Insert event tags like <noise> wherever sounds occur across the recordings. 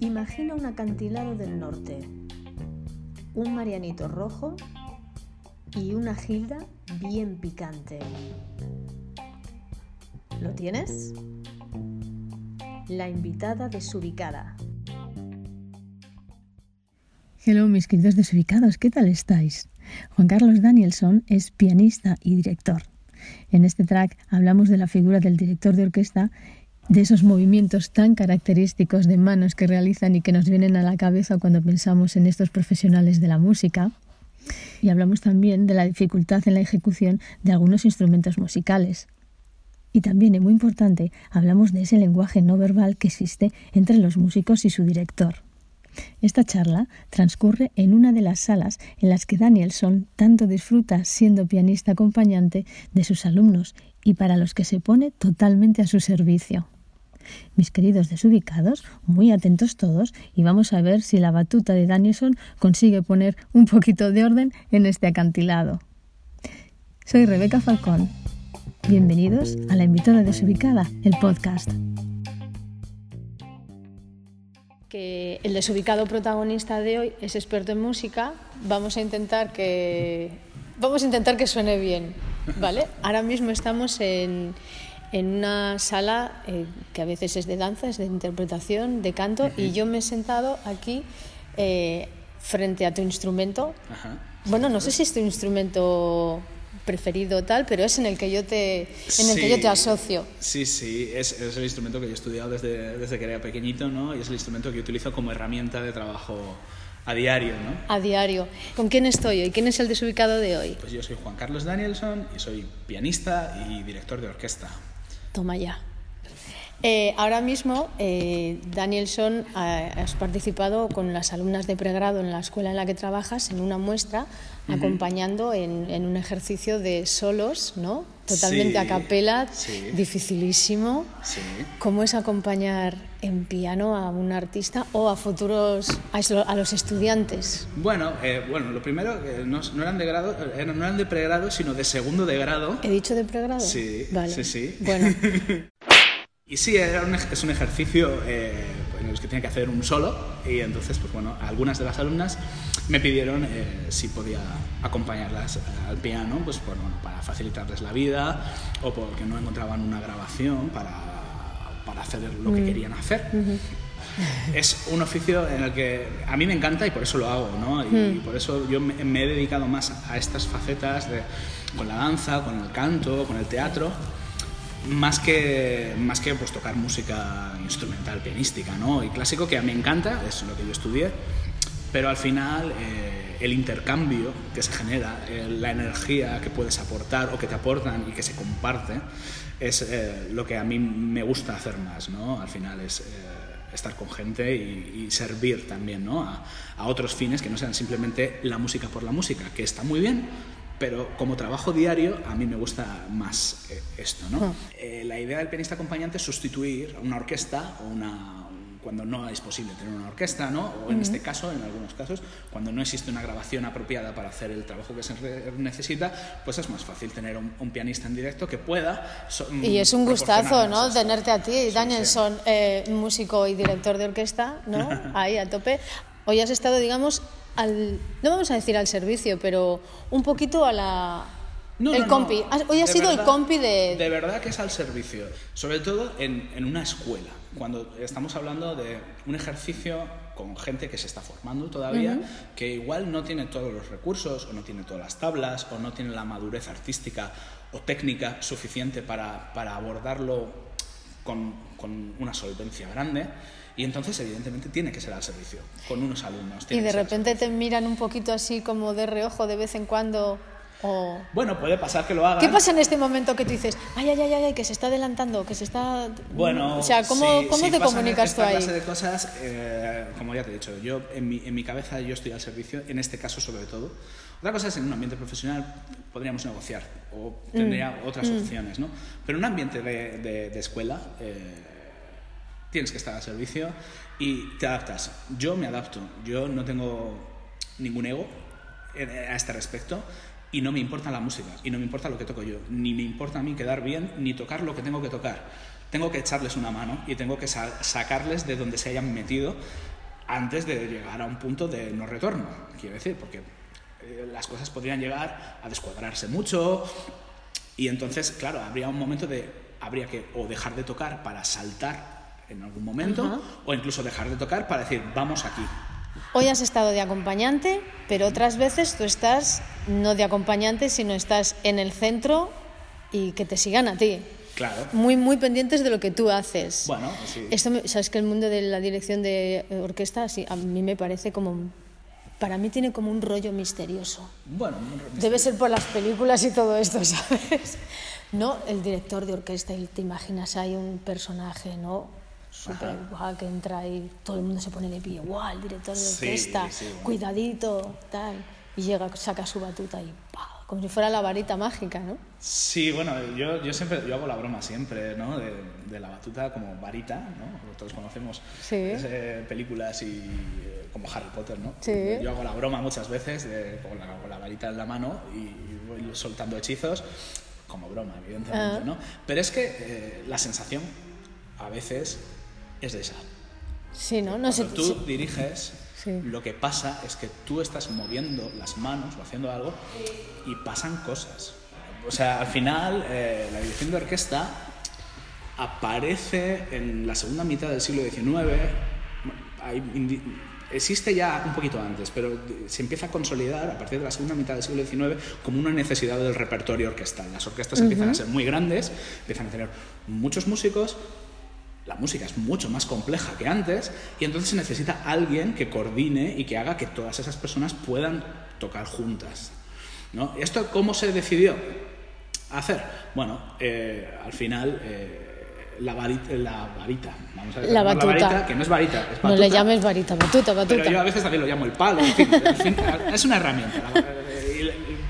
Imagina un acantilado del norte, un marianito rojo y una gilda bien picante. ¿Lo tienes? La invitada desubicada. Hello, mis queridos desubicados, ¿qué tal estáis? Juan Carlos Danielson es pianista y director. En este track hablamos de la figura del director de orquesta de esos movimientos tan característicos de manos que realizan y que nos vienen a la cabeza cuando pensamos en estos profesionales de la música. Y hablamos también de la dificultad en la ejecución de algunos instrumentos musicales. Y también, y muy importante, hablamos de ese lenguaje no verbal que existe entre los músicos y su director. Esta charla transcurre en una de las salas en las que Danielson tanto disfruta siendo pianista acompañante de sus alumnos y para los que se pone totalmente a su servicio. Mis queridos desubicados, muy atentos todos y vamos a ver si la batuta de Danielson consigue poner un poquito de orden en este acantilado. Soy Rebeca Falcón. Bienvenidos a La Invitada Desubicada, el podcast. Que el desubicado protagonista de hoy es experto en música. Vamos a intentar que vamos a intentar que suene bien, ¿vale? <laughs> Ahora mismo estamos en en una sala eh, que a veces es de danza, es de interpretación, de canto, y yo me he sentado aquí eh, frente a tu instrumento. Bueno, no sé si es tu instrumento preferido tal, pero es en el que yo te, en el que yo te asocio. Sí, sí, es, es, el instrumento que yo he estudiado desde, desde que era pequeñito, ¿no? Y es el instrumento que yo utilizo como herramienta de trabajo a diario, ¿no? A diario. ¿Con quién estoy hoy? ¿Quién es el desubicado de hoy? Pues yo soy Juan Carlos Danielson y soy pianista y director de orquesta. Toma ya. Eh, ahora mismo, eh, Danielson, has participado con las alumnas de pregrado en la escuela en la que trabajas en una muestra, acompañando en, un ejercicio de solos, ¿no? Totalmente a capela, dificilísimo. ¿Cómo es acompañar en piano a un artista o a futuros, a, los estudiantes? Bueno, eh, bueno, lo primero, no, eran de grado, no eran de pregrado, sino de segundo de grado. ¿He dicho de pregrado? Sí, vale. sí, sí. Bueno. <laughs> Y sí, era un, es un ejercicio eh, en el que tenía que hacer un solo y entonces, pues bueno, algunas de las alumnas me pidieron eh, si podía acompañarlas al piano, pues bueno, para facilitarles la vida o porque no encontraban una grabación para, para hacer lo que mm. querían hacer. Es un oficio en el que a mí me encanta y por eso lo hago, ¿no? Y, mm. por eso yo me, me, he dedicado más a estas facetas de, con la danza, con el canto, con el teatro más que, más que pues, tocar música instrumental, pianística ¿no? y clásico, que a mí me encanta, es lo que yo estudié, pero al final eh, el intercambio que se genera, eh, la energía que puedes aportar o que te aportan y que se comparte, es eh, lo que a mí me gusta hacer más, ¿no? Al final es estar con gente y, servir también ¿no? a, a otros fines que no sean simplemente la música por la música, que está muy bien, pero como trabajo diario a mí me gusta más eh, esto, ¿no? Ah. Eh, la idea del pianista acompañante es sustituir una orquesta o una cuando no es posible tener una orquesta, ¿no? O en este caso, en algunos casos, cuando no existe una grabación apropiada para hacer el trabajo que se necesita, pues es más fácil tener un, pianista en directo que pueda. y es un gustazo, ¿no? Tenerte a ti, Danielson, eh, músico y director de orquesta, ¿no? <laughs> Ahí a tope. Hoy has estado, digamos, no vamos a decir al servicio, pero un poquito a la... el compi. Hoy ha sido el compi de... De verdad que es al servicio, sobre todo en, en una escuela, cuando estamos hablando de un ejercicio con gente que se está formando todavía, que igual no tiene todos los recursos, o no tiene todas las tablas, o no tiene la madurez artística o técnica suficiente para, para abordarlo con, con una solvencia grande. Y entonces, evidentemente, tiene que ser al servicio, con unos alumnos. Y de repente te miran un poquito así como de reojo de vez en cuando. O... Bueno, puede pasar que lo hagan. ¿Qué pasa en este momento que tú dices, ay, ay, ay, ay, que se está adelantando, que se está... Bueno, o sea, ¿cómo, ¿cómo te comunicas tú ahí? clase de cosas, eh, como ya te he dicho, yo en mi, en mi cabeza yo estoy al servicio, en este caso sobre todo. Otra cosa es en un ambiente profesional podríamos negociar o tendría mm. otras mm. opciones, ¿no? Pero en un ambiente de, de, de escuela... Eh, tienes que estar al servicio y te adaptas. Yo me adapto, yo no tengo ningún ego a este respecto y no me importa la música y no me importa lo que toco yo, ni me importa a mí quedar bien ni tocar lo que tengo que tocar. Tengo que echarles una mano y tengo que sacarles de donde se hayan metido antes de llegar a un punto de no retorno, quiero decir, porque eh, las cosas podrían llegar a descuadrarse mucho y entonces, claro, habría un momento de, habría que o dejar de tocar para saltar en algún momento o incluso dejar de tocar para decir, vamos aquí, Hoy has estado de acompañante, pero otras veces tú estás no de acompañante, sino estás en el centro y que te sigan a ti. Claro. Muy, muy pendientes de lo que tú haces. Bueno, sí. Esto, sabes que el mundo de la dirección de orquesta, sí, a mí me parece como. Para mí tiene como un rollo misterioso. Bueno, Debe ser por las películas y todo esto, <laughs> ¿sabes? No, el director de orquesta, y te imaginas, hay un personaje, ¿no? Súper guau, que entra y todo el mundo se pone de pie, guau, el director de orquesta, cuidadito, tal. Y llega, saca su batuta y ¡pah! como si fuera la varita mágica, ¿no? Sí, bueno, yo, yo siempre, yo hago la broma siempre, ¿no? De, de la batuta como varita, ¿no? Todos conocemos eh, películas y eh, como Harry Potter, ¿no? Sí. Yo hago la broma muchas veces de, con, la, varita en la mano y voy soltando hechizos como broma, evidentemente, ah. ¿no? Pero es que eh, la sensación a veces es esa. Sí, ¿no? no Cuando tú diriges, lo que pasa es que tú estás moviendo las manos o haciendo algo y pasan cosas. O sea, al final, eh, la dirección de orquesta aparece en la segunda mitad del siglo XIX. existe ya un poquito antes, pero se empieza a consolidar a partir de la segunda mitad del siglo XIX como una necesidad del repertorio orquestal. Las orquestas empiezan a ser muy grandes, empiezan a tener muchos músicos la música es mucho más compleja que antes y entonces se necesita alguien que coordine y que haga que todas esas personas puedan tocar juntas. ¿no? ¿Esto cómo se decidió hacer? Bueno, eh, al final eh, la, varita, la varita, vamos a la batuta. la varita, que no es varita, es batuta. No le llames varita, batuta, batuta. Pero yo a veces también lo llamo el palo, en fin, es una herramienta.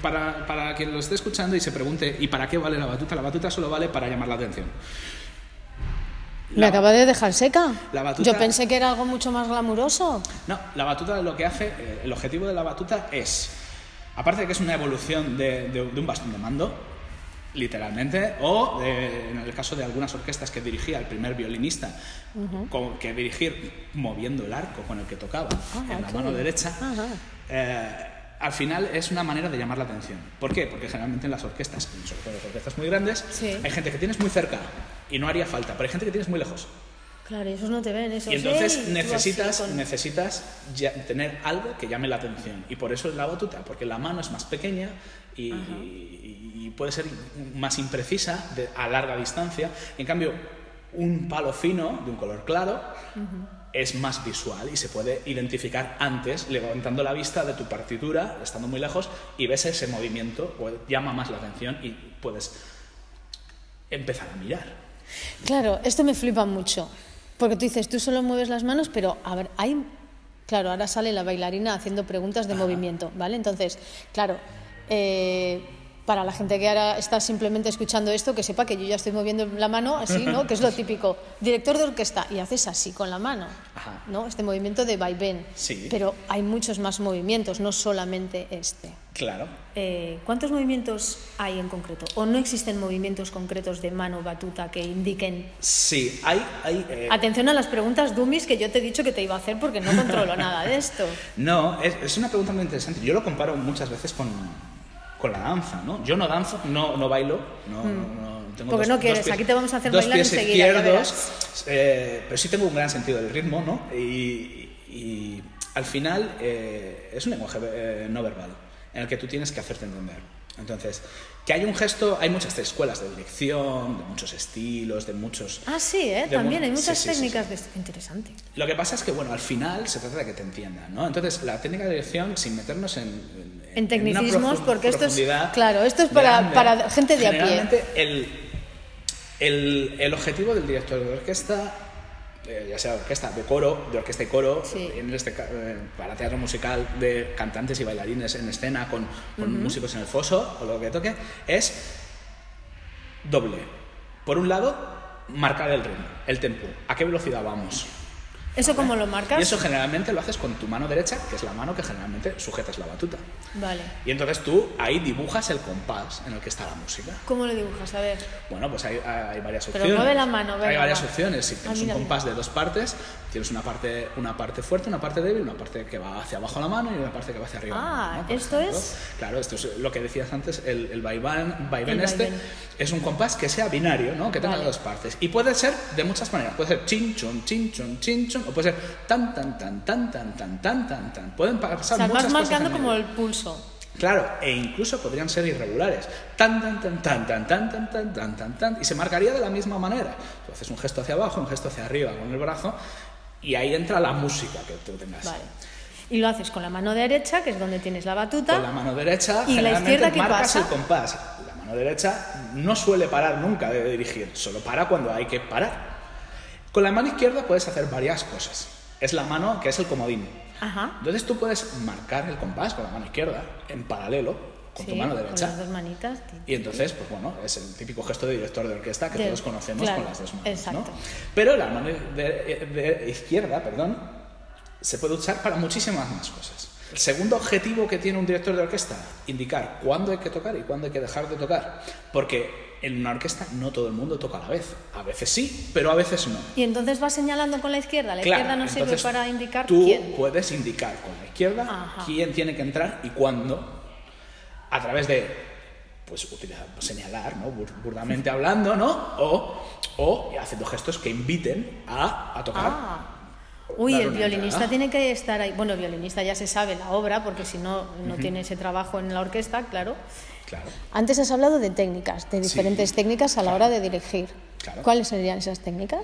Para, para quien lo esté escuchando y se pregunte, ¿y para qué vale la batuta? La batuta solo vale para llamar la atención. ¿Me acaba de dejar seca? Yo pensé que era algo mucho más glamuroso. No, la batuta lo que hace, eh, el objetivo de la batuta es, aparte de que es una evolución de, un bastón de mando, literalmente, o en el caso de algunas orquestas que dirigía el primer violinista, que dirigir moviendo el arco con el que tocaba ah, en la mano derecha, eh, al final es una manera de llamar la atención. ¿Por qué? Porque generalmente en las orquestas, sobre todo en las orquestas muy grandes, hay gente que tienes muy cerca y no haría falta, pero hay gente que tienes muy lejos. Claro, esos no te ven, esos Y entonces necesitas, necesitas tener algo que llame la atención. Y por eso es la batuta, porque la mano es más pequeña y, puede ser más imprecisa a larga distancia. En cambio, un palo fino, de un color claro, es más visual y se puede identificar antes, levantando la vista de tu partitura, estando muy lejos, y ves ese movimiento, pues, llama más la atención y puedes empezar a mirar. Claro, esto me flipa mucho, porque tú dices, tú solo mueves las manos, pero a ver, hay... Claro, ahora sale la bailarina haciendo preguntas de movimiento, ¿vale? Entonces, claro, eh, para la gente que ahora está simplemente escuchando esto, que sepa que yo ya estoy moviendo la mano así, ¿no? Que es lo típico. Director de orquesta, y haces así con la mano, ¿no? Este movimiento de vaivén. Sí. Pero hay muchos más movimientos, no solamente este. Claro. Eh, ¿Cuántos movimientos hay en concreto? ¿O no existen movimientos concretos de mano batuta que indiquen? Sí, hay... hay eh, Atención a las preguntas dummies que yo te he dicho que te iba a hacer porque no controlo nada de esto. <laughs> No, es, es una pregunta muy interesante. Yo lo comparo muchas veces con con la danza, ¿no? Yo no danzo, no, no bailo, no, mm. tengo Porque no quieres, aquí te vamos a hacer dos bailar pies izquierdos, eh, pero sí tengo un gran sentido del ritmo, ¿no? Y, al final eh, es un lenguaje eh, no verbal en el que tú tienes que hacerte entender. Entonces, que hay un gesto, hay muchas escuelas de dirección, de muchos estilos, de muchos... Ah, sí, ¿eh? También hay muchas técnicas de... Interesante. Lo que pasa es que, bueno, al final se trata de que te entiendan, ¿no? Entonces, la técnica de dirección, sin meternos en... En, tecnicismos, porque esto es... Claro, esto es para, para gente de a pie. El, el, el objetivo del director de orquesta eh, ya sea orquesta, de coro, de orquesta y coro, en este, eh, para teatro musical de cantantes y bailarines en escena con, músicos en el foso o lo que toque, es doble. Por un lado, marcar el ritmo, el tempo, a qué velocidad vamos. ¿Eso cómo lo marcas? Y eso generalmente lo haces con tu mano derecha, que es la mano que generalmente sujetas la batuta. Vale. Y entonces tú ahí dibujas el compás en el que está la música. ¿Cómo lo dibujas? A ver. Bueno, pues hay, hay varias Pero opciones. mueve la mano, venga, Hay varias va. opciones. Si tienes Ah, mira, un compás mira. de dos partes, tienes una parte, una parte fuerte, una parte débil, una parte que va hacia abajo la mano y una parte que va hacia arriba. Ah, mano, ¿no? Por ¿esto ejemplo. es? Claro, esto es lo que decías antes, el, el vaivén, vaivén El este vaivén. es un compás que sea binario, ¿no? Que tenga Vale. dos partes. Y puede ser de muchas maneras. Puede ser chin, chon, chin, chon, chin, chon, o puede ser tan, tan, tan, tan, tan, tan, tan, tan, tan. Pueden O pasar sea, muchas vas marcando como el pulso. Claro, e incluso podrían ser irregulares. Tan, tan, tan, tan, tan, tan, tan, tan, tan, tan, tan. Y se marcaría de la misma manera. Tú haces un gesto hacia abajo, un gesto hacia arriba con el brazo, y ahí entra la música que tú tengas. Vale. Y lo haces con la mano derecha, que es donde tienes la batuta. Con la mano derecha, ¿Y la izquierda qué marcas pasa? el compás. La mano derecha no suele parar nunca de dirigir, solo para cuando hay que parar. Con la mano izquierda puedes hacer varias cosas. Es la mano que es el comodín. Ajá. Entonces tú puedes marcar el compás con la mano izquierda en paralelo con tu mano Con derecha. las dos manitas. Y entonces, pues bueno, es el típico gesto de director de orquesta que De- todos conocemos claro, con las dos manos. exacto. ¿no? Pero la mano de, de izquierda, perdón, se puede usar para muchísimas más cosas. El segundo objetivo que tiene un director de orquesta, indicar cuándo hay que tocar y cuándo hay que dejar de tocar. Porque en una orquesta no todo el mundo toca a la vez. A veces sí, pero a veces no. Y entonces vas señalando con la izquierda. La Claro, izquierda no sirve para indicar tú quién. puedes indicar con la izquierda Ajá. quién tiene que entrar y cuándo, a través de, pues, utilizar, señalar, ¿no? Bur- burdamente hablando, ¿no? O, o haciendo gestos que inviten a, a tocar. Ah. Uy, el violinista entrada. tiene que estar ahí. Bueno, el violinista ya se sabe la obra, porque si no, no tiene ese trabajo en la orquesta, claro. Claro. Antes has hablado de técnicas, de diferentes técnicas a la hora de dirigir. Claro. ¿Cuáles serían esas técnicas?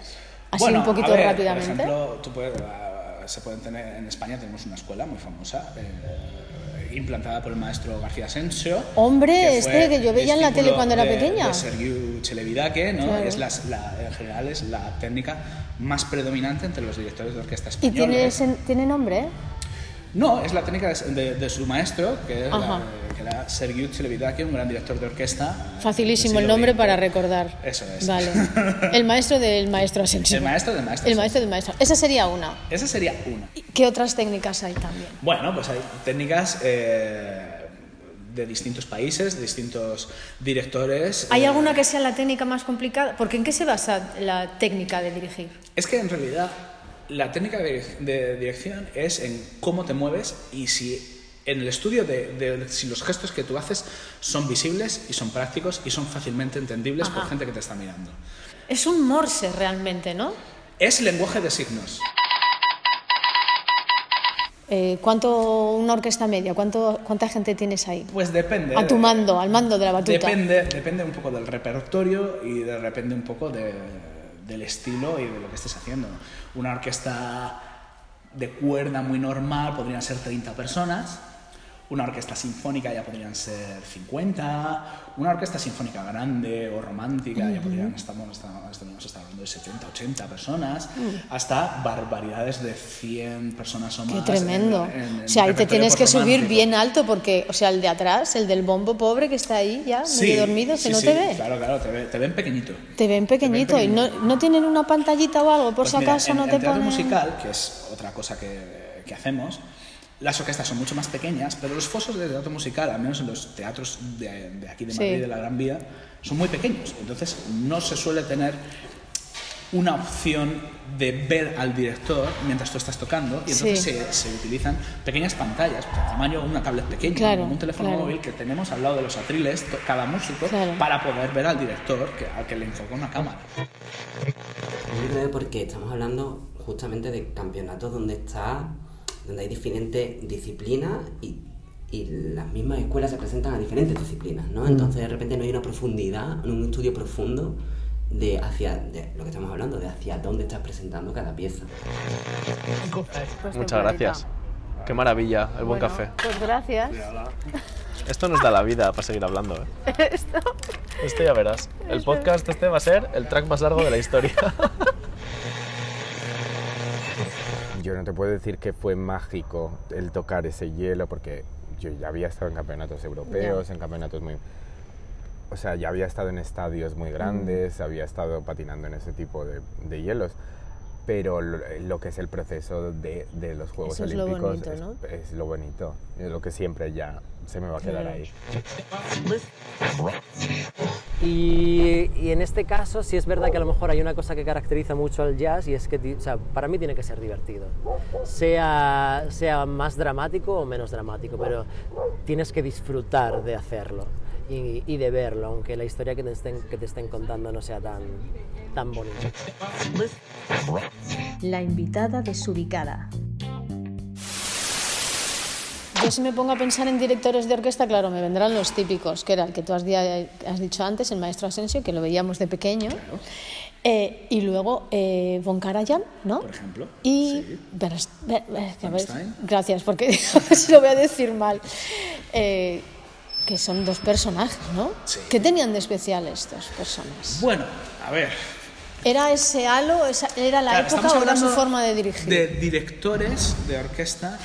Así Bueno, un poquito a ver, rápidamente. Por ejemplo, tú puedes, ah, se pueden tener, en España tenemos una escuela muy famosa, eh, implantada por el maestro García Asensio. Hombre, fue este que yo veía en la tele cuando era de- pequeña. De Sergiu Celebidache, ¿no? Claro. Es las- la- en general es la técnica más predominante entre los directores de orquesta y españoles. tiene, tiene nombre. No, es la técnica de, de- de su maestro, que, es la- que era Sergiu un gran director de orquesta. Facilísimo el nombre para recordar. Eso es. Vale. <laughs> El maestro del maestro Asensio. El maestro del maestro El maestro del maestro. Esa sería una. Esa sería una. ¿Y ¿Qué otras técnicas hay también? Bueno, pues hay técnicas eh, de distintos países, de distintos directores. ¿Hay eh, alguna que sea la técnica más complicada? Porque ¿en qué se basa la técnica de dirigir? Es que en realidad la técnica de, de dirección es en cómo te mueves y si en el estudio de, de si los gestos que tú haces son visibles y son prácticos y son fácilmente entendibles por Ajá. gente que te está mirando. Es un morse realmente, ¿no? Es lenguaje de signos. Eh, ¿Cuánto una orquesta media? ¿Cuánto, ¿Cuánta gente tienes ahí? Pues depende. A tu mando, al mando de la batuta. Depende, depende un poco del repertorio y de depende un poco de- del estilo y de lo que estés haciendo. Una orquesta de cuerda muy normal podrían ser 30 personas. Una orquesta sinfónica ya podrían ser 50. Una orquesta sinfónica grande o romántica ya podrían, estamos, estamos, estamos hablando de 70, 80 personas. Hasta barbaridades de 100 personas o Qué más. tremendo. en- en- en o sea, ahí te tienes que subir bien alto porque, o sea, el de atrás, el del bombo pobre que está ahí ya, medio dormido, sí, se no sí, te ve. Claro, claro, te, ve- te ven pequeñito. Te ven pequeñito y no, no tienen una pantallita o algo, por Pues si acaso no te ponen. musical, que es otra cosa que, que hacemos, las orquestas son mucho más pequeñas, pero los fosos de teatro musical, al menos en los teatros de, de aquí de Sí. Madrid, de la Gran Vía, son muy pequeños. Entonces no se suele tener una opción de ver al director mientras tú estás tocando y entonces Sí. se, se utilizan pequeñas pantallas, del tamaño de una tablet pequeña, Claro, como un teléfono claro. móvil que tenemos al lado de los atriles, cada músico, Claro. para poder ver al director que, al que le enfoca una cámara. Es muy breve porque estamos hablando justamente de campeonatos donde está, donde hay diferentes disciplinas y, y las mismas escuelas se presentan a diferentes disciplinas, ¿no? Entonces de repente no hay una profundidad, un estudio profundo de hacia de lo que estamos hablando, de hacia dónde estás presentando cada pieza. Muchas gracias. Qué maravilla, el buen café. Pues gracias. Esto nos da la vida para seguir hablando. ¿eh? <laughs> Esto ya verás. El podcast este va a ser el track más largo de la historia. <laughs> Yo no te puedo decir que fue mágico el tocar ese hielo porque yo ya había estado en campeonatos europeos, en campeonatos muy... O sea, ya había estado en estadios muy grandes, había estado patinando en ese tipo de, de hielos. Pero lo, lo que es el proceso de, de los Juegos Eso es lo Olímpicos bonito, es, ¿no? es lo bonito, es lo que siempre ya se me va a quedar ahí. Y, y en este caso sí es verdad que a lo mejor hay una cosa que caracteriza mucho al jazz y es que o sea, para mí tiene que ser divertido. Sea, sea más dramático o menos dramático, pero tienes que disfrutar de hacerlo y, y de verlo, aunque la historia que te estén, que te estén contando no sea tan, tan bonita. La invitada desubicada. Yo si me pongo a pensar en directores de orquesta, claro, me vendrán los típicos, que era el que tú has, di- has dicho antes, el maestro Asensio, que lo veíamos de pequeño. Eh, y luego eh, Von Karajan, ¿no? Por ejemplo, Y sí. Bernst- Ber- Ber- que a ver, Bernstein. gracias, porque a <laughs> ver si lo voy a decir mal. Eh, que son dos personajes, ¿no? Sí. ¿Qué tenían de especial estos personas? Bueno, a ver. ¿Era ese halo, esa- era la claro, época o era su forma de dirigir? De directores de orquesta,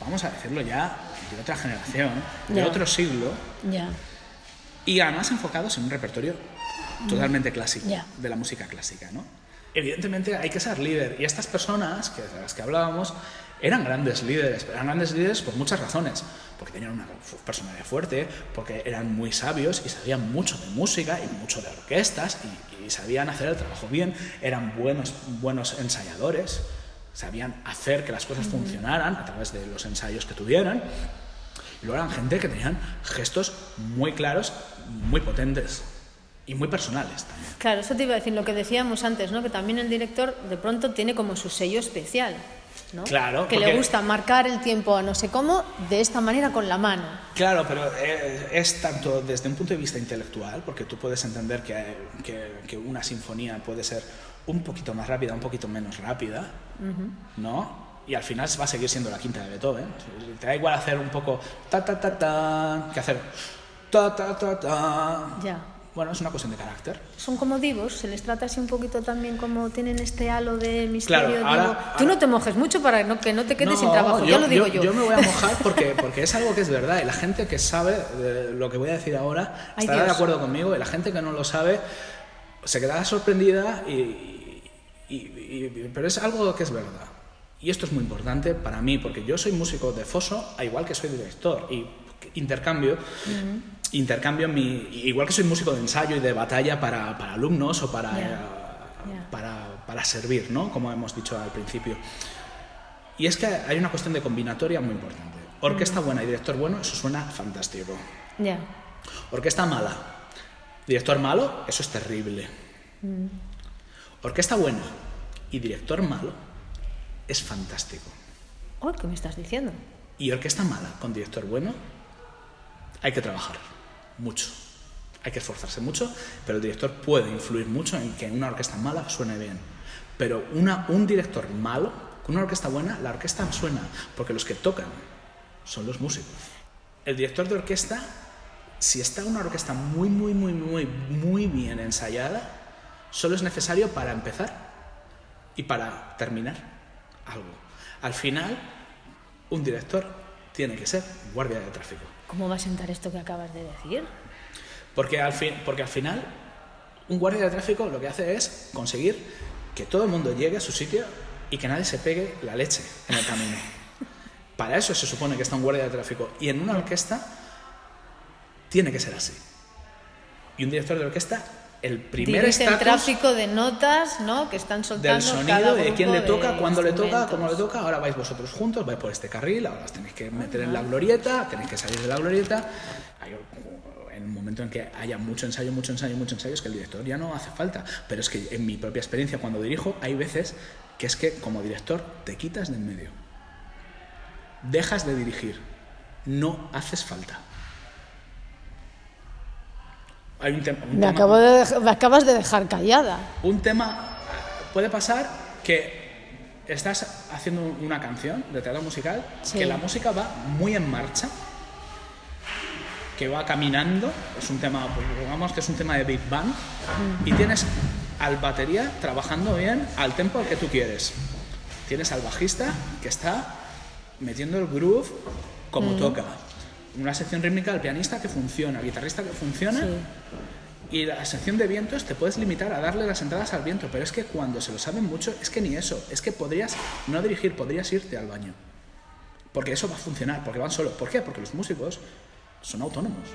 vamos a decirlo ya, de otra generación, de otro siglo, Ya, y además enfocados en un repertorio totalmente clásico, de la música clásica, ¿no? Evidentemente hay que ser líder, y estas personas que, de las que hablábamos eran grandes líderes, eran grandes líderes por muchas razones, porque tenían una personalidad fuerte, porque eran muy sabios y sabían mucho de música y mucho de orquestas y, y sabían hacer el trabajo bien, eran buenos, buenos ensayadores, sabían hacer que las cosas funcionaran a través de los ensayos que tuvieran. Y luego eran gente que tenían gestos muy claros, muy potentes y muy personales también. Claro, eso te iba a decir lo que decíamos antes, ¿no? Que también el director de pronto tiene como su sello especial, ¿no? Claro, Que porque- le gusta marcar el tiempo a no sé cómo de esta manera con la mano. Claro, pero eh, es tanto desde un punto de vista intelectual, porque tú puedes entender que, que- que una sinfonía puede ser un poquito más rápida, un poquito menos rápida, ¿no? Y al final va a seguir siendo la quinta de Beethoven. Te da igual hacer un poco ta ta ta ta que hacer ta ta ta ta. Ya. Bueno, es una cuestión de carácter. Son como divos, se les trata así un poquito también como tienen este halo de misterio. Claro, ahora- digo, Tú ahora- no te mojes mucho para no- que no te quedes sin No, trabajo, ya lo digo yo. me voy a mojar <laughs> porque, porque es algo que es verdad y la gente que sabe de lo que voy a decir ahora Ay, estará de Dios. acuerdo conmigo y la gente que no lo sabe se quedará sorprendida y, y- y- pero es algo que es verdad. Y esto es muy importante para mí porque yo soy músico de foso, a igual que soy director y intercambio intercambio mi igual que soy músico de ensayo y de batalla para, para alumnos o para, eh, para para servir, ¿no? Como hemos dicho al principio. Y es que hay una cuestión de combinatoria muy importante. Orquesta buena y director bueno, eso suena fantástico. Ya. Orquesta mala, director malo, eso es terrible. Orquesta buena y director malo es fantástico. Oh, ¿Qué me estás diciendo? Y orquesta mala con director bueno, hay que trabajar mucho. Hay que esforzarse mucho, pero el director puede influir mucho en que una orquesta mala suene bien. Pero una, un director malo, con una orquesta buena, la orquesta suena, porque los que tocan son los músicos. El director de orquesta, si está una orquesta muy, muy, muy, muy, muy bien ensayada, solo es necesario para empezar y para terminar algo. Al final, un director tiene que ser guardia de tráfico. ¿Cómo va a sentar esto que acabas de decir? Porque al, fin, porque al final, un guardia de tráfico lo que hace es conseguir que todo el mundo llegue a su sitio y que nadie se pegue la leche en el camino. <laughs> Para eso se supone que está un guardia de tráfico. Y en una orquesta tiene que ser así. Y un director de orquesta, el primer estatus tráfico de notas, ¿no? Que están soltando del sonido, cada de quién le toca, cuándo le toca, cómo le toca. Ahora vais vosotros juntos, vais por este carril, ahora os tenéis que meter en la glorieta, tenéis que salir de la glorieta. Hay, en un momento en que haya mucho ensayo, mucho ensayo, mucho ensayo, es que el director ya no hace falta. Pero es que en mi propia experiencia, cuando dirijo, hay veces que es que como director te quitas de en medio. Dejas de dirigir. No haces falta. Hay un, tem- un Me, tema- acabo de dej- me acabas de dejar callada. un tema puede pasar que estás haciendo una canción de teatro musical Sí. que la música va muy en marcha que va caminando es un tema pues, digamos que es un tema de big band y tienes al batería trabajando bien al tempo al que tú quieres tienes al bajista que está metiendo el groove como toca una sección rítmica al pianista que funciona guitarrista que funciona Y la sección de vientos te puedes limitar a darle las entradas al viento, pero es que cuando se lo saben mucho, es que ni eso, es que podrías no dirigir, podrías irte al baño. Porque eso va a funcionar, porque van solos. ¿Por qué? Porque los músicos son autónomos.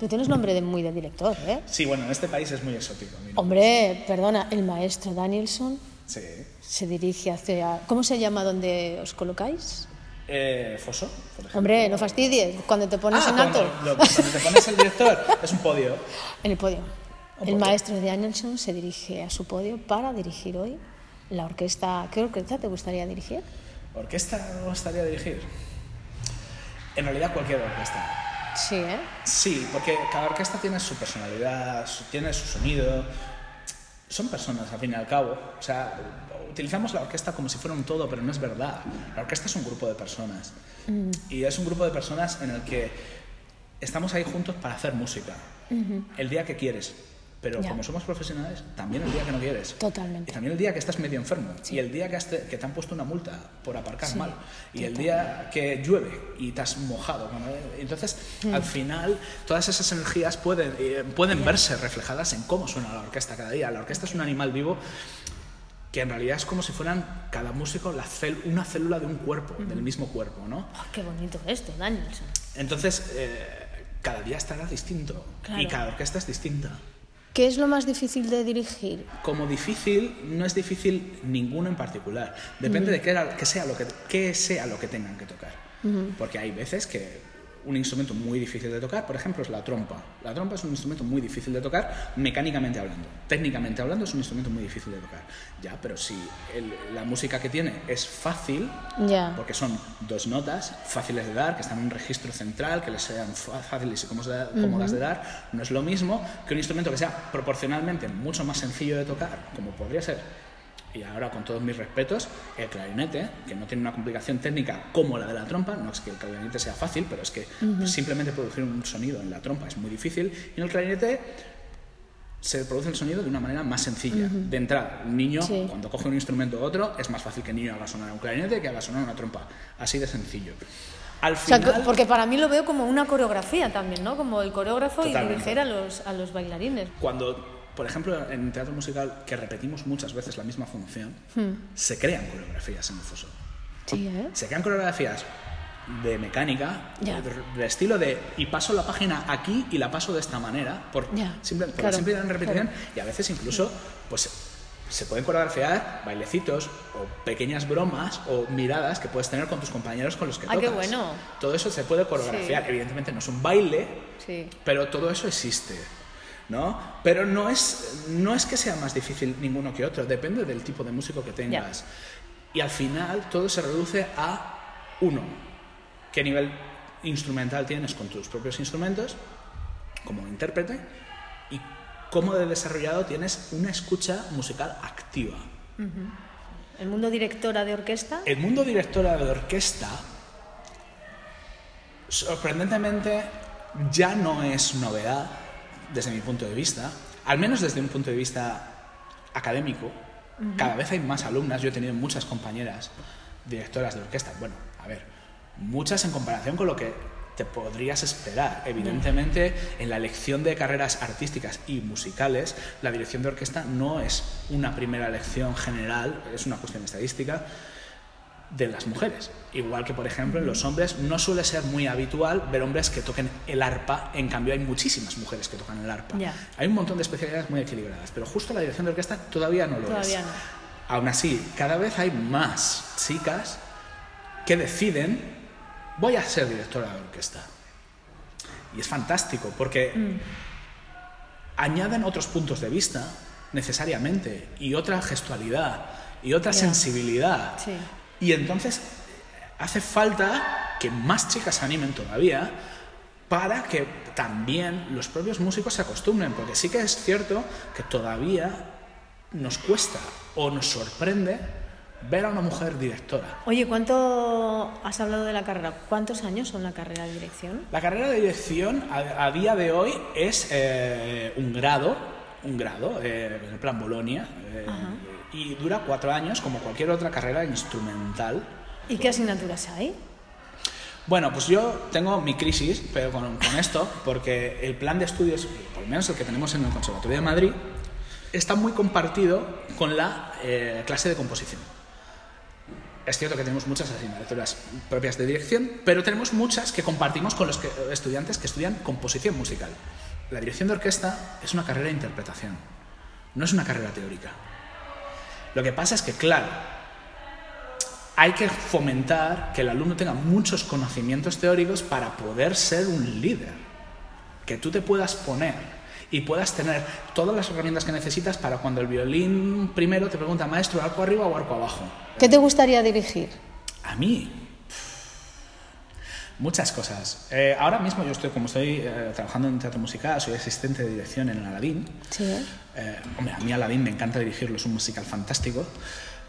Tú tienes nombre de muy de director, ¿eh? Sí, bueno, en este país es muy exótico. Hombre, perdona, el maestro Danielson Sí. se dirige hacia... ¿Cómo se llama donde os colocáis? Eh, ¿Foso? por ejemplo. Hombre, no fastidies, cuando te pones Ah, en cuando, alto, lo- cuando te pones el director, es un podio. <laughs> en el podio. Un El podio. maestro Danielson se dirige a su podio para dirigir hoy la orquesta. ¿Qué orquesta te gustaría dirigir? ¿Orquesta me gustaría dirigir? En realidad cualquier orquesta. Sí, ¿eh? Sí, porque cada orquesta tiene su personalidad, tiene su sonido. Son personas, al fin y al cabo. O sea, utilizamos la orquesta como si fuera un todo, pero no es verdad. La orquesta es un grupo de personas. Y es un grupo de personas en el que estamos ahí juntos para hacer música. El día que quieres. Pero Ya. como somos profesionales, también el día que no quieres. Totalmente. Y también el día que estás medio enfermo. Y el día que, has te, que te han puesto una multa por aparcar Sí, mal. Y el día que llueve y te has mojado. Entonces, Mm. al final, todas esas energías pueden, eh, pueden verse reflejadas en cómo suena la orquesta cada día. La orquesta es un animal vivo que en realidad es como si fueran cada músico la cel- una célula de un cuerpo, del mismo cuerpo, ¿no? Oh, qué bonito esto, Danielson. Entonces, eh, cada día estará distinto y Claro. cada orquesta es distinta. ¿Qué es lo más difícil de dirigir? Como difícil, no es difícil ninguno en particular. Depende de qué, era- qué sea lo que, qué sea lo que tengan que tocar. Porque hay veces que un instrumento muy difícil de tocar, por ejemplo, es la trompa. La trompa es un instrumento muy difícil de tocar mecánicamente hablando. Técnicamente hablando es un instrumento muy difícil de tocar. Ya, pero si el- la música que tiene es fácil, Ya. porque son dos notas fáciles de dar, que están en un registro central, que les sean fáciles y cómodas cómodas de dar, no es lo mismo que un instrumento que sea proporcionalmente mucho más sencillo de tocar, como podría ser. Y ahora, con todos mis respetos, el clarinete, que no tiene una complicación técnica como la de la trompa, no es que el clarinete sea fácil, pero es que simplemente producir un sonido en la trompa es muy difícil, y en el clarinete se produce el sonido de una manera más sencilla. De entrada, un niño, Sí. cuando coge un instrumento u otro, es más fácil que el niño haga sonar un clarinete que haga sonar una trompa. Así de sencillo. Al O sea, final, que- porque para mí lo veo como una coreografía también, ¿no? Como el coreógrafo y dirigir a los, a los bailarines. cuando, por ejemplo, en teatro musical, que repetimos muchas veces la misma función, se crean coreografías en el foso. Sí, ¿eh? Se crean coreografías de mecánica, Ya. de, de estilo de y paso la página aquí y la paso de esta manera, por, Ya, simple, por claro, la simple repetición, claro. y a veces incluso pues, se pueden coreografiar bailecitos o pequeñas bromas o miradas que puedes tener con tus compañeros con los que Ah, tocas. qué bueno. Todo eso se puede coreografiar. Sí. Evidentemente no es un baile, Sí. pero todo eso existe. ¿No? Pero no es, no es que sea más difícil ninguno que otro, depende del tipo de músico que tengas. Y al final todo se reduce a uno, qué nivel instrumental tienes con tus propios instrumentos como intérprete y cómo de desarrollado tienes una escucha musical activa. El mundo directora de orquesta. El mundo directora de orquesta, sorprendentemente, ya no es novedad desde mi punto de vista, al menos desde un punto de vista académico. Cada vez hay más alumnas, yo he tenido muchas compañeras directoras de orquesta. Bueno, a ver, muchas en comparación con lo que te podrías esperar. Evidentemente, en la elección de carreras artísticas y musicales, la dirección de orquesta no es una primera elección general, es una cuestión estadística de las mujeres. Igual que, por ejemplo, en los hombres no suele ser muy habitual ver hombres que toquen el arpa, en cambio hay muchísimas mujeres que tocan el arpa. Hay un montón de especialidades muy equilibradas, pero justo la dirección de orquesta todavía no lo Todavía es. no. Aún así, cada vez hay más chicas que deciden, voy a ser directora de orquesta. Y es fantástico, porque Mm. añaden otros puntos de vista, necesariamente, y otra gestualidad, y otra sensibilidad. Sí. Y entonces hace falta que más chicas se animen todavía para que también los propios músicos se acostumbren, porque sí que es cierto que todavía nos cuesta o nos sorprende ver a una mujer directora. Oye, ¿cuánto has hablado de la carrera? ¿Cuántos años son la carrera de dirección? La carrera de dirección a, a día de hoy es eh, un grado, un grado, eh, en el plan Bolonia, eh, y dura cuatro años como cualquier otra carrera instrumental. ¿Y qué asignaturas hay? Bueno, pues yo tengo mi crisis, pero con, con esto, porque el plan de estudios, por lo menos el que tenemos en el Conservatorio de Madrid, está muy compartido con la eh, clase de composición. Es cierto que tenemos muchas asignaturas propias de dirección, pero tenemos muchas que compartimos con los que- estudiantes que estudian composición musical. La dirección de orquesta es una carrera de interpretación, no es una carrera teórica. Lo que pasa es que, claro, hay que fomentar que el alumno tenga muchos conocimientos teóricos para poder ser un líder. Que tú te puedas poner y puedas tener todas las herramientas que necesitas para cuando el violín primero te pregunta, maestro, arco arriba o arco abajo. ¿Qué te gustaría dirigir? A mí, muchas cosas. Eh, ahora mismo yo estoy, como estoy eh, trabajando en teatro musical, soy asistente de dirección en Aladín. Sí. Eh, hombre, a mí Aladdin me encanta dirigirlo, es un musical fantástico.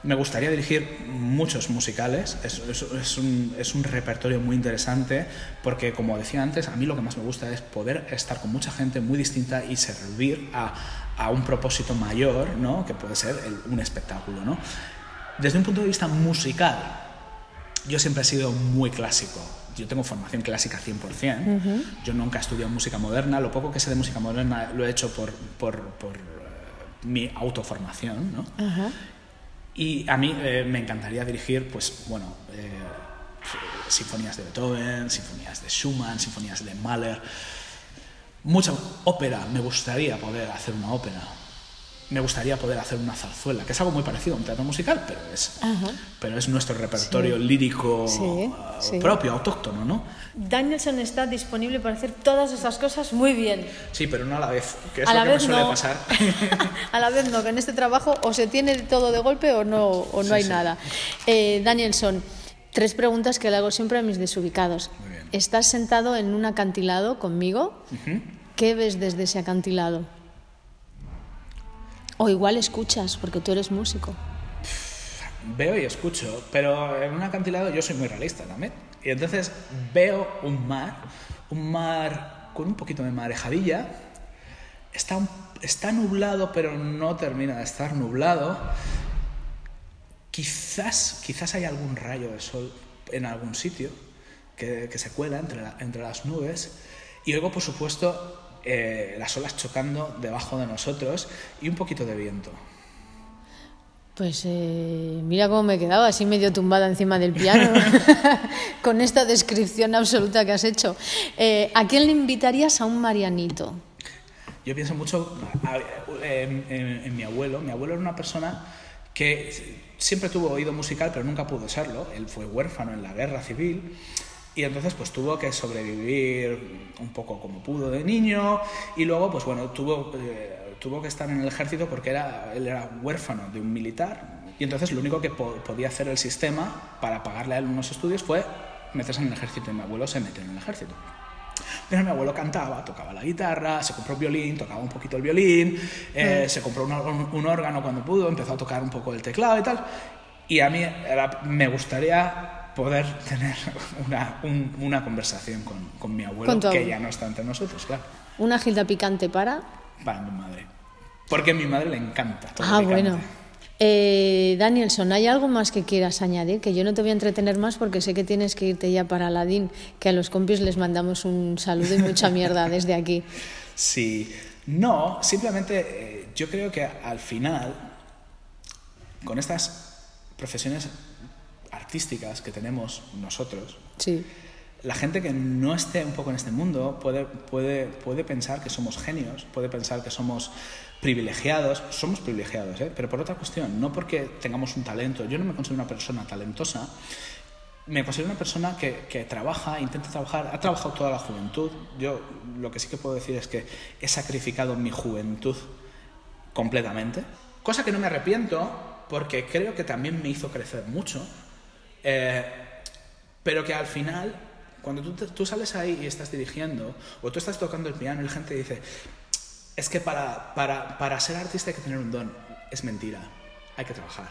Me gustaría dirigir muchos musicales, es, es- es un, es un repertorio muy interesante porque, como decía antes, a mí lo que más me gusta es poder estar con mucha gente muy distinta y servir a, a un propósito mayor, ¿no? que puede ser el- un espectáculo. ¿no? Desde un punto de vista musical, yo siempre he sido muy clásico. Yo tengo formación clásica 100%. Yo nunca he estudiado música moderna. Lo poco que sé de música moderna lo he hecho por, por, por, eh, mi autoformación. ¿no? Y a mí eh, me encantaría dirigir, pues, bueno, eh, sinfonías de Beethoven, sinfonías de Schumann, sinfonías de Mahler. Mucha ópera. Me gustaría poder hacer una ópera. Me gustaría poder hacer una zarzuela, que es algo muy parecido a un teatro musical, pero es, Ajá. pero es nuestro repertorio lírico Sí, ah, sí. propio, autóctono, ¿no? Danielson está disponible para hacer todas esas cosas muy bien. Sí, pero no a la vez, que es a lo la que vez me suele no. pasar. <laughs> a la vez no, que en este trabajo o se tiene todo de golpe o no, o no hay nada. Eh, Danielson, tres preguntas que le hago siempre a mis desubicados. Muy bien. Estás sentado en un acantilado conmigo. ¿Qué ves desde ese acantilado? O igual escuchas, porque tú eres músico. Veo y escucho, pero en un acantilado yo soy muy realista también. Y entonces veo un mar, un mar con un poquito de marejadilla. Está, nublado, pero no termina de estar nublado. Quizás, quizás hay algún rayo de sol en algún sitio que, se cuela entre, entre las nubes. Y luego, por supuesto, eh, las olas chocando debajo de nosotros y un poquito de viento. Pues eh, mira cómo me he quedado, así medio tumbada encima del piano, <laughs> con esta descripción absoluta que has hecho. Eh, ¿A quién le invitarías a un Marianito? Yo pienso mucho a- en, en- en mi abuelo. Mi abuelo era una persona que siempre tuvo oído musical, pero nunca pudo serlo. Él fue huérfano en la guerra civil y entonces pues tuvo que sobrevivir un poco como pudo de niño y luego pues bueno, tuvo, eh, tuvo que estar en el ejército porque era, él era huérfano de un militar y entonces lo único que po- podía hacer el sistema para pagarle a él unos estudios fue meterse en el ejército y mi abuelo se metió en el ejército. Pero mi abuelo cantaba, tocaba la guitarra, se compró un violín, tocaba un poquito el violín, eh, se compró un, órgano- un órgano cuando pudo, empezó a tocar un poco el teclado y tal. Y a mí era- me gustaría poder tener <laughs> una, un- una conversación con, con mi abuelo, Con que ya no está entre nosotros, claro, Una gilda picante para... para mi madre. Porque a mi madre le encanta todo Ah, picante. bueno. Eh, Danielson, ¿hay algo más que quieras añadir? Que yo no te voy a entretener más porque sé que tienes que irte ya para Aladín, que a los compis les mandamos un saludo y mucha mierda <laughs> desde aquí. Sí, no, simplemente eh, yo creo que al final, con estas profesiones artísticas que tenemos nosotros, Sí. la gente que no esté un poco en este mundo puede, puede, puede pensar que somos genios, puede pensar que somos privilegiados, somos privilegiados, ¿eh? pero por otra cuestión, no porque tengamos un talento, yo no me considero una persona talentosa, me considero una persona que, que trabaja, intenta trabajar, ha trabajado toda la juventud, yo lo que sí que puedo decir es que he sacrificado mi juventud completamente, cosa que no me arrepiento porque creo que también me hizo crecer mucho, eh, pero que al final, cuando tú, tú sales ahí y estás dirigiendo, o tú estás tocando el piano y la gente dice, es que para, para, para ser artista hay que tener un don, es mentira, hay que trabajar.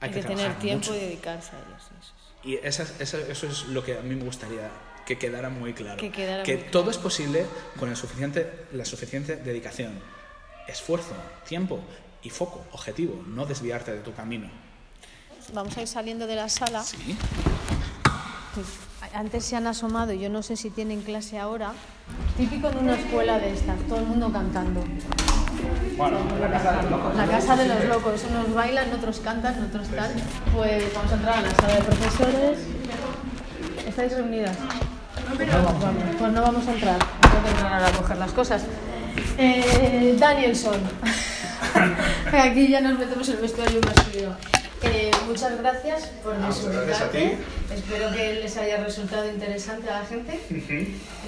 Hay, Hay que tener trabajar tiempo mucho. y dedicarse a ellos. eso es. Y esa es- eso, eso es lo que a mí me gustaría que quedara muy claro. Que quedara que muy claro. todo es posible con el suficiente, la suficiente dedicación, esfuerzo, tiempo y foco, objetivo, no desviarte de tu camino. Vamos a ir saliendo de la sala. Sí. Antes se han asomado, yo no sé si tienen clase ahora. Típico de una escuela de estas, todo el mundo cantando. Bueno, la casa de los locos. La casa de los locos, unos bailan, otros cantan, otros tal. Pues vamos a entrar a la sala de profesores. ¿Estáis reunidas? Vamos, pues no vamos a entrar, tengo que entrar a coger las cosas. Eh, Danielson. <laughs> <laughs> Aquí ya nos metemos en el vestuario masculino. Eh, muchas gracias por muchas gracias a desubicarte. Espero que les haya resultado interesante a la gente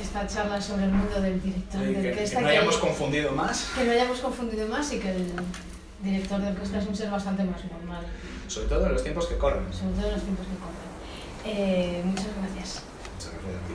esta charla sobre el mundo del director de que, que orquesta. no que- hayamos confundido más, que no hayamos confundido más y que el director de orquesta es un ser bastante más normal, sobre todo en los tiempos que corren. sobre todo en los tiempos que corren. Eh, muchas gracias. Muchas gracias a ti.